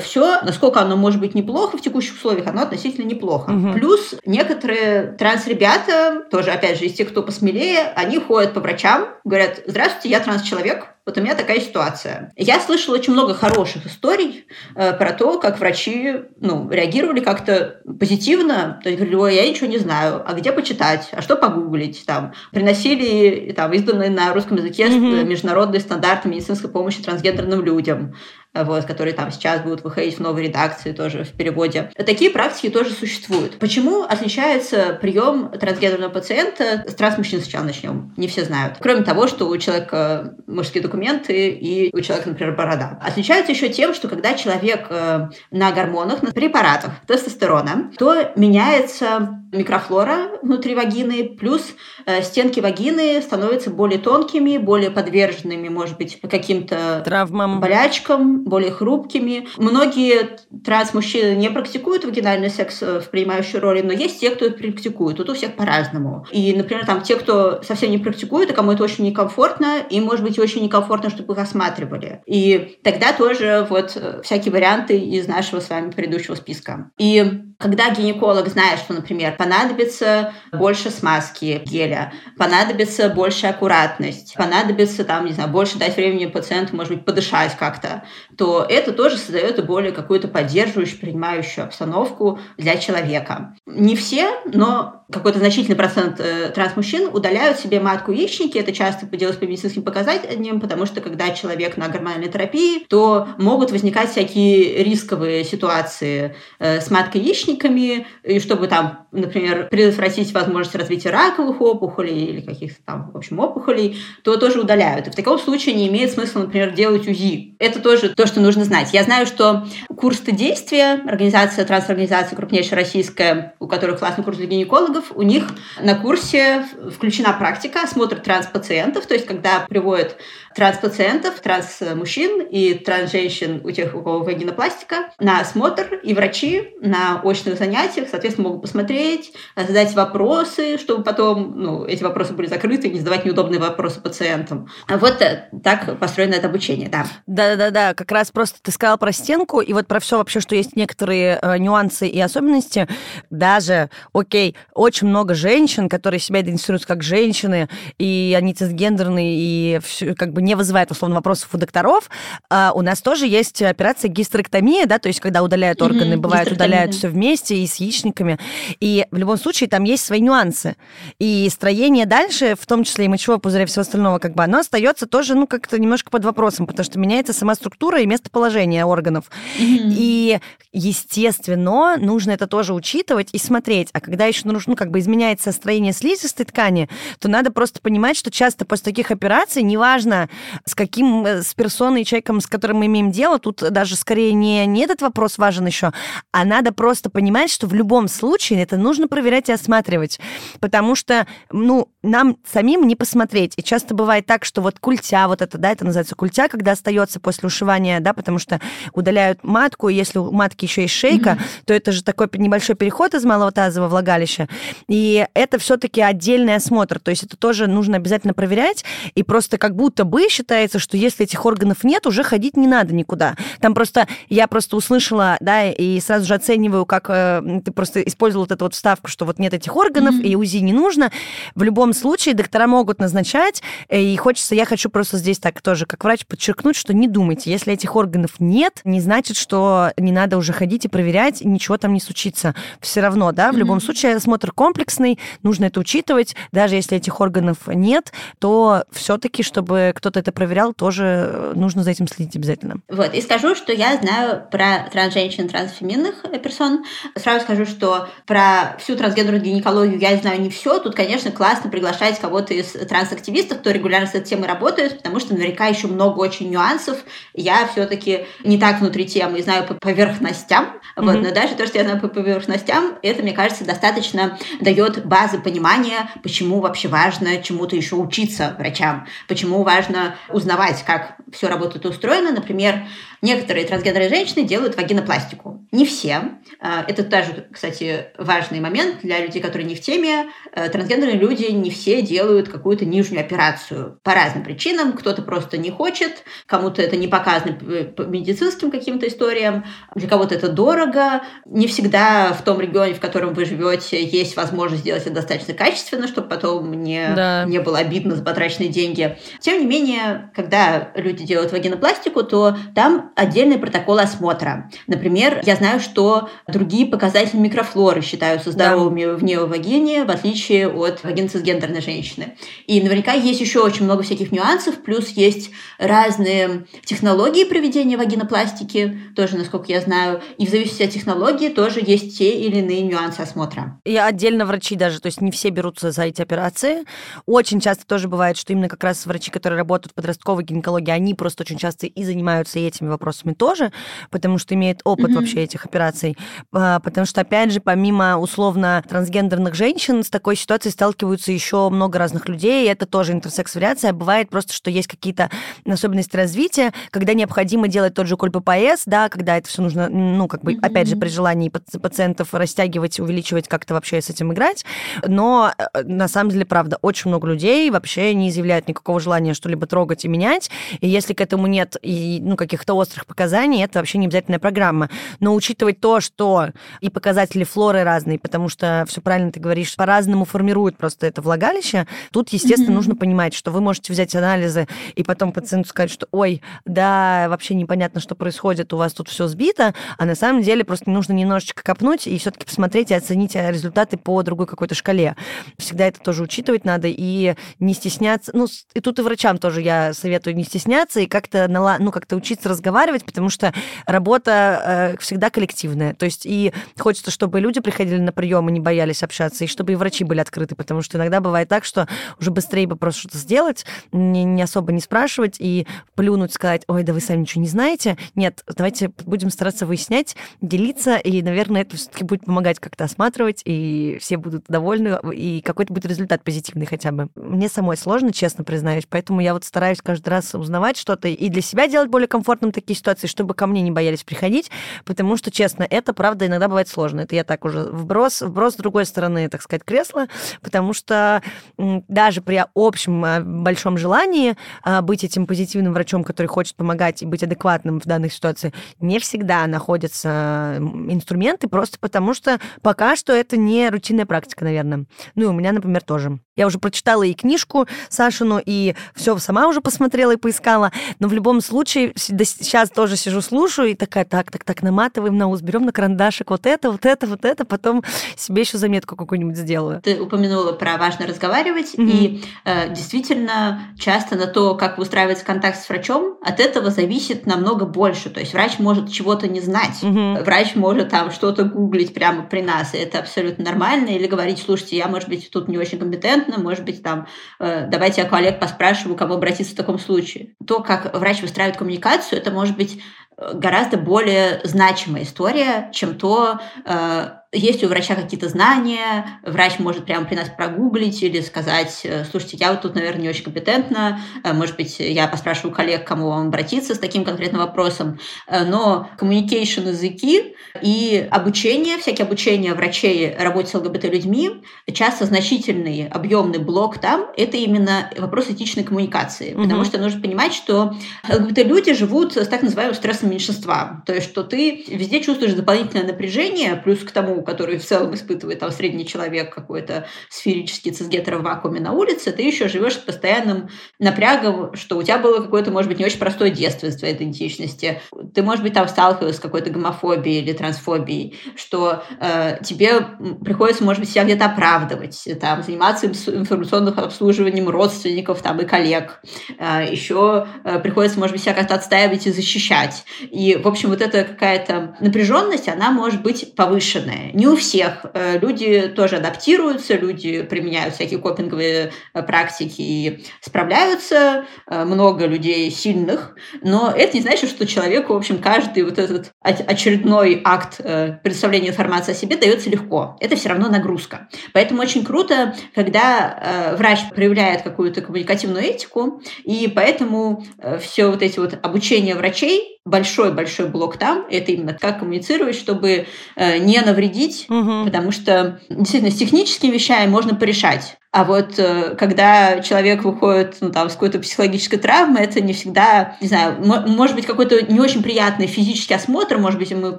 все, насколько оно может быть неплохо в текущих условиях, оно относительно неплохо. Угу. Плюс некоторые транс-ребята, тоже, опять же, из тех, кто посмелее, они ходят по врачам, говорят, здравствуйте, я транс-человек, вот у меня такая ситуация. Я слышала очень много хороших историй э, про то, как врачи ну, реагировали как-то позитивно. То есть говорили, ой, я ничего не знаю, а где почитать, а что погуглить? Там, приносили там, изданные на русском языке mm-hmm. международные стандарты медицинской помощи трансгендерным людям вот, которые там сейчас будут выходить в новой редакции тоже в переводе. Такие практики тоже существуют. Почему отличается прием трансгендерного пациента? С трансмужчин сначала начнем. Не все знают. Кроме того, что у человека мужские документы и у человека, например, борода. Отличается еще тем, что когда человек э, на гормонах, на препаратах тестостерона, то меняется микрофлора внутри вагины, плюс э, стенки вагины становятся более тонкими, более подверженными, может быть, каким-то травмам, болячкам, более хрупкими. Многие транс-мужчины не практикуют вагинальный секс э, в принимающей роли, но есть те, кто это практикует. Тут у всех по-разному. И, например, там те, кто совсем не практикует, и кому это очень некомфортно, и, может быть, очень некомфортно, чтобы их осматривали. И тогда тоже вот э, всякие варианты из нашего с вами предыдущего списка. И когда гинеколог знает, что, например, понадобится больше смазки геля, понадобится больше аккуратность, понадобится, там, не знаю, больше дать времени пациенту, может быть, подышать как-то, то это тоже создает более какую-то поддерживающую, принимающую обстановку для человека. Не все, но какой-то значительный процент э, трансмужчин удаляют себе матку яичники. Это часто делают по медицинским показателям, потому что когда человек на гормональной терапии, то могут возникать всякие рисковые ситуации э, с маткой яичниками, и чтобы там, например, предотвратить возможность развития раковых опухолей или каких-то там, в общем, опухолей, то тоже удаляют. И в таком случае не имеет смысла, например, делать УЗИ. Это тоже то, что нужно знать. Я знаю, что курс действия, организация, трансорганизация крупнейшая российская, у которой классный курс для гинекологов, у них на курсе включена практика осмотра транс-пациентов, то есть когда приводят транс-пациентов, транс-мужчин и транс-женщин, у тех, у кого вагинопластика, на осмотр, и врачи на очных занятиях, соответственно, могут посмотреть, задать вопросы, чтобы потом ну, эти вопросы были закрыты, не задавать неудобные вопросы пациентам. Вот э, так построено это обучение, да. Да-да-да, как раз просто ты сказал про стенку, и вот про все вообще, что есть некоторые э, нюансы и особенности. Даже, окей, очень много женщин, которые себя идентифицируют как женщины, и они цисгендерные, и все, как бы не вызывает, условно, вопросов у докторов, а у нас тоже есть операция гистерэктомия, да, то есть когда удаляют органы, mm-hmm, бывает, удаляют все вместе и с яичниками. И в любом случае там есть свои нюансы. И строение дальше, в том числе и мочевого пузыря и всего остального, как бы оно остается тоже, ну, как-то немножко под вопросом, потому что меняется сама структура и местоположение органов. Mm-hmm. И, естественно, нужно это тоже учитывать и смотреть. А когда еще нужно, ну, как бы изменяется строение слизистой ткани, то надо просто понимать, что часто после таких операций, неважно, с каким, э, с персоной, человеком, с которым мы имеем дело, тут даже скорее не, не этот вопрос важен еще, а надо просто понимать, что в любом случае это нужно проверять и осматривать, потому что, ну, нам самим не посмотреть. И часто бывает так, что вот культя, вот это, да, это называется культя, когда остается после ушивания, да, потому что удаляют матку, и если у матки еще есть шейка, mm-hmm. то это же такой небольшой переход из малого таза во влагалище. И это все-таки отдельный осмотр, то есть это тоже нужно обязательно проверять, и просто как будто бы считается, что если этих органов нет, уже ходить не надо никуда. Там просто, я просто услышала, да, и сразу же оцениваю, как э, ты просто использовал вот это вот ставку, что вот нет этих органов, mm-hmm. и УЗИ не нужно. В любом случае доктора могут назначать, э, и хочется, я хочу просто здесь так тоже, как врач, подчеркнуть, что не думайте, если этих органов нет, не значит, что не надо уже ходить и проверять, и ничего там не случится. Все равно, да, в mm-hmm. любом случае осмотр комплексный, нужно это учитывать, даже если этих органов нет, то все-таки, чтобы кто-то это проверял, тоже э, нужно за этим следить обязательно. Вот, и скажу, что я знаю про трансженщин, трансфеминных персон. Сразу скажу, что про всю трансгендерную гинекологию я знаю не все. Тут, конечно, классно приглашать кого-то из трансактивистов, кто регулярно с этой темой работает, потому что наверняка еще много очень нюансов. Я все-таки не так внутри темы и знаю по поверхностям. Mm-hmm. Вот, но даже то, что я знаю по поверхностям, это, мне кажется, достаточно дает базы понимания, почему вообще важно чему-то еще учиться врачам, почему важно узнавать, как все работает устроено. Например, некоторые трансгендерные женщины делают вагинопластику. Не все. А, это тоже, кстати, важный момент для людей, которые не в теме. Э, трансгендерные люди не все делают какую-то нижнюю операцию по разным причинам. Кто-то просто не хочет, кому-то это не показано по медицинским каким-то историям, для кого-то это дорого. Не всегда в том регионе, в котором вы живете, есть возможность сделать это достаточно качественно, чтобы потом не, да. не было обидно за потраченные деньги. Тем не менее, когда люди делают вагинопластику, то там отдельный протокол осмотра. Например, я знаю, что другие показатели микрофлоры считаются здоровыми да. в неовагине, в отличие от вагины цисгендерной женщины. И наверняка есть еще очень много всяких нюансов, плюс есть разные технологии проведения вагинопластики, тоже, насколько я знаю, и в зависимости от технологии тоже есть те или иные нюансы осмотра. И отдельно врачи даже, то есть не все берутся за эти операции. Очень часто тоже бывает, что именно как раз врачи, которые работают в подростковой гинекологии, они просто очень часто и занимаются этими вопросами тоже, потому что имеют опыт mm-hmm. вообще этих операций. А, потому что, опять же, помимо условно трансгендерных женщин, с такой ситуацией сталкиваются еще много разных людей, и это тоже интерсекс-вариация. Бывает просто, что есть какие-то особенности развития, когда необходимо делать тот же уколь ППС, да, когда это все нужно, ну, как бы, mm-hmm. опять же, при желании пациентов растягивать, увеличивать, как-то вообще с этим играть. Но э, на самом деле, правда, очень много людей вообще не изъявляют никакого желания что-либо трогать и менять. И если к этому нет и, ну, каких-то острых показаний, это вообще не обязательная программа. Но учитывать то, что и показатели флоры разные, потому что все правильно ты говоришь, по-разному формируют просто это влагалище, тут, естественно, mm-hmm. нужно понимать, что вы можете взять анализы и потом пациенту сказать, что ой, да, вообще непонятно, что происходит, у вас тут все сбито, а на самом деле просто нужно немножечко копнуть и все-таки посмотреть и оценить результаты по другой какой-то шкале. Всегда это тоже учитывать надо и не стесняться. Ну, и тут и врачам тоже я советую не стесняться и как-то, ну, как-то учиться разговаривать, потому что работа э, всегда коллективная. То есть и хочется, чтобы люди приходили на прием и не боялись общаться, и чтобы и врачи были открыты, потому что иногда бывает так, что уже быстрее бы просто что-то сделать, не, не особо не спрашивать и плюнуть, сказать, ой, да вы сами ничего не знаете. Нет, давайте будем стараться выяснять, делиться, и, наверное, это все-таки будет помогать как-то осматривать, и все будут довольны, и какой-то будет результат позитивный хотя бы. Мне самой сложно, честно признаюсь, поэтому я вот стараюсь каждый раз узнавать что-то и для себя делать более комфортным такие ситуации, чтобы ко мне не боялись приходить, потому что, честно, это, правда, иногда бывает сложно. Это я так уже вброс, вброс с другой стороны, так сказать, кресла, потому что даже при общем а, большом желании а, быть этим позитивным врачом, который хочет помогать и быть адекватным в данной ситуации, не всегда находятся инструменты, просто потому что пока что это не рутинная практика, наверное. Ну и у меня, например, тоже. Я уже прочитала и книжку Сашину, и все сама уже посмотрела и поискала. Но в любом случае, сейчас тоже сижу, слушаю, и такая, так, так, так, наматываем на ус, берем на карандашик вот это, вот это, вот это, потом себе еще заметку какую-нибудь сделаю. Ты упомянула про важно разговаривать, mm-hmm. и э, действительно часто на то, как выстраивается контакт с врачом, от этого зависит намного больше. То есть врач может чего-то не знать, mm-hmm. врач может там что-то гуглить прямо при нас, и это абсолютно нормально, или говорить, слушайте, я, может быть, тут не очень компетентна, компетентно, может быть, там, э, давайте я коллег поспрашиваю, кому обратиться в таком случае. То, как врач выстраивает коммуникацию, это может быть э, гораздо более значимая история, чем то, э, есть у врача какие-то знания, врач может прямо при нас прогуглить или сказать, э, слушайте, я вот тут, наверное, не очень компетентна, э, может быть, я поспрашиваю коллег, кому вам обратиться с таким конкретным вопросом, э, но communication языки и обучение, всякие обучения врачей работе с ЛГБТ-людьми, часто значительный объемный блок там, это именно вопрос этичной коммуникации, угу. потому что нужно понимать, что ЛГБТ-люди живут с так называемым стрессом меньшинства, то есть что ты везде чувствуешь дополнительное напряжение, плюс к тому который в целом испытывает там средний человек какой-то сферический цисгетер в вакууме на улице, ты еще живешь с постоянным напрягом, что у тебя было какое-то, может быть, не очень простое детство из твоей идентичности. Ты, может быть, там сталкивалась с какой-то гомофобией или трансфобией, что э, тебе приходится, может быть, себя где-то оправдывать, там, заниматься информационным обслуживанием родственников там, и коллег. Э, еще э, приходится, может быть, себя как-то отстаивать и защищать. И, в общем, вот эта какая-то напряженность, она может быть повышенная. Не у всех. Э, люди тоже адаптируются, люди применяют всякие копинговые э, практики и справляются. Э, много людей сильных. Но это не значит, что человеку, в общем, каждый вот этот очередной акт представления информации о себе дается легко. Это все равно нагрузка. Поэтому очень круто, когда врач проявляет какую-то коммуникативную этику, и поэтому все вот эти вот обучения врачей большой-большой блок там, это именно как коммуницировать, чтобы э, не навредить, угу. потому что действительно с техническими вещами можно порешать. А вот э, когда человек выходит ну, там, с какой-то психологической травмой, это не всегда, не знаю, может быть какой-то не очень приятный физический осмотр, может быть, мы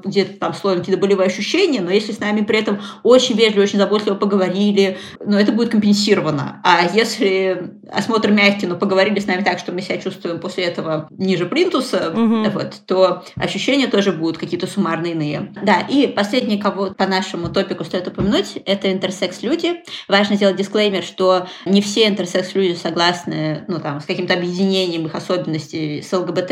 где-то там словим какие-то болевые ощущения, но если с нами при этом очень вежливо, очень заботливо поговорили, ну, это будет компенсировано. А если осмотр мягкий, но поговорили с нами так, что мы себя чувствуем после этого ниже плинтуса, угу. вот, то ощущения тоже будут какие-то суммарные иные. Да, и последний, кого по нашему топику стоит упомянуть, это интерсекс-люди. Важно сделать дисклеймер, что не все интерсекс-люди согласны ну, там, с каким-то объединением их особенностей с ЛГБТ.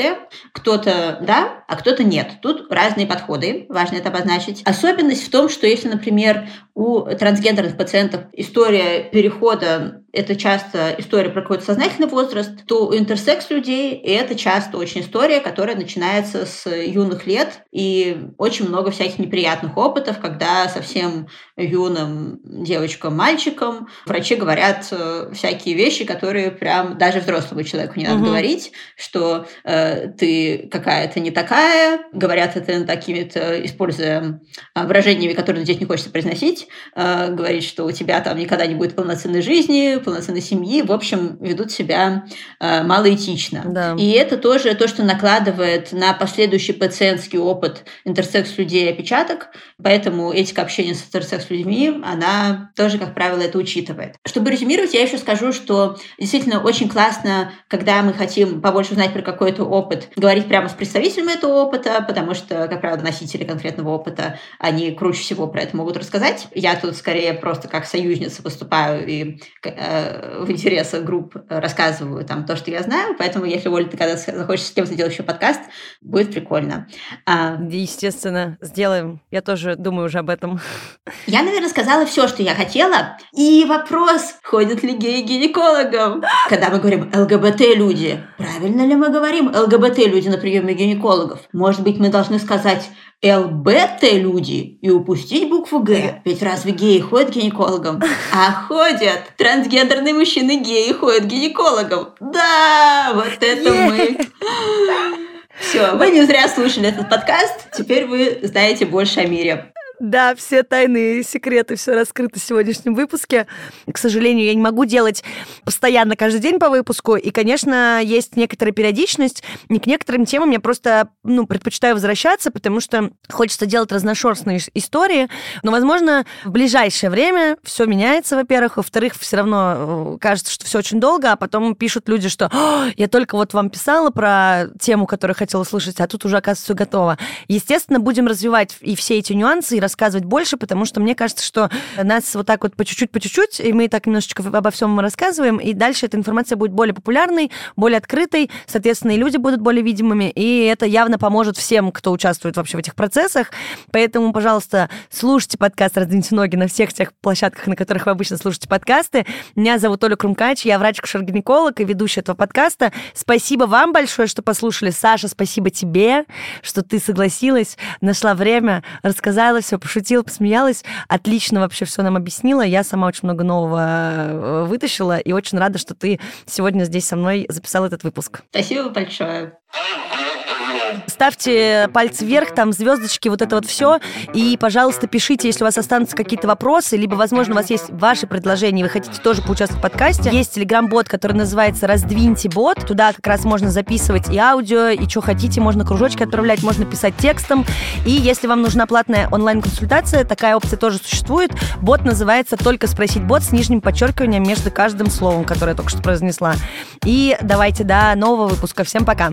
Кто-то да, а кто-то нет. Тут разные подходы, важно это обозначить. Особенность в том, что если, например, у трансгендерных пациентов история перехода это часто история про какой-то сознательный возраст, то у интерсекс людей это часто очень история, которая начинается с юных лет, и очень много всяких неприятных опытов, когда совсем юным девочкам, мальчикам врачи говорят э, всякие вещи, которые прям даже взрослому человеку не надо угу. говорить, что э, ты какая-то не такая, говорят это такими-то, используя э, выражениями, которые здесь не хочется произносить, э, говорить, что у тебя там никогда не будет полноценной жизни, полноценной семьи, в общем, ведут себя э, малоэтично. Да. И это тоже то, что накладывает на последующий пациентский опыт интерсекс-людей опечаток, поэтому этика общения с интерсекс-людьми, она тоже, как правило, это учитывает. Чтобы резюмировать, я еще скажу, что действительно очень классно, когда мы хотим побольше узнать про какой-то опыт, говорить прямо с представителем этого опыта, потому что, как правило, носители конкретного опыта, они круче всего про это могут рассказать. Я тут скорее просто как союзница выступаю и э, в интересах групп рассказываю там то, что я знаю, поэтому если, Оля, ты когда захочешь с кем-то сделать еще подкаст, будет прикольно. А... Естественно, сделаем. Я тоже думаю уже об этом. Я, наверное, сказала все, что я хотела. И вопрос, ходят ли геи гинекологам? Когда мы говорим ЛГБТ-люди, правильно ли мы говорим ЛГБТ-люди на приеме гинекологов? Может быть, мы должны сказать ЛБТ-люди и упустить букву Г. Ведь разве геи ходят к гинекологам? [LAUGHS] А ходят. Трансгендерные мужчины геи ходят к гинекологам. Да, вот это мы. Все, вы не зря слушали этот подкаст. Теперь вы знаете больше о мире. Да, все тайные секреты, все раскрыто в сегодняшнем выпуске. К сожалению, я не могу делать постоянно каждый день по выпуску. И, конечно, есть некоторая периодичность. И к некоторым темам я просто ну, предпочитаю возвращаться, потому что хочется делать разношерстные истории. Но, возможно, в ближайшее время все меняется, во-первых. Во-вторых, все равно э, кажется, что все очень долго, а потом пишут люди, что я только вот вам писала про тему, которую хотела слушать, а тут уже, оказывается, все готово. Естественно, будем развивать и все эти нюансы, и рассказывать больше, потому что мне кажется, что нас вот так вот по чуть-чуть, по чуть-чуть, и мы так немножечко обо всем рассказываем, и дальше эта информация будет более популярной, более открытой, соответственно, и люди будут более видимыми, и это явно поможет всем, кто участвует вообще в этих процессах. Поэтому, пожалуйста, слушайте подкаст «Раздвиньте ноги» на всех тех площадках, на которых вы обычно слушаете подкасты. Меня зовут Оля Крумкач, я врач-кушер-гинеколог и ведущая этого подкаста. Спасибо вам большое, что послушали. Саша, спасибо тебе, что ты согласилась, нашла время, рассказала все пошутила, посмеялась, отлично вообще все нам объяснила. Я сама очень много нового э, вытащила и очень рада, что ты сегодня здесь со мной записала этот выпуск. Спасибо большое. Ставьте пальцы вверх, там звездочки, вот это вот все. И, пожалуйста, пишите, если у вас останутся какие-то вопросы, либо, возможно, у вас есть ваши предложения, вы хотите тоже поучаствовать в подкасте. Есть телеграм-бот, который называется «Раздвиньте бот». Туда как раз можно записывать и аудио, и что хотите. Можно кружочки отправлять, можно писать текстом. И если вам нужна платная онлайн-консультация, такая опция тоже существует. Бот называется «Только спросить бот» с нижним подчеркиванием между каждым словом, которое я только что произнесла. И давайте до нового выпуска. Всем пока!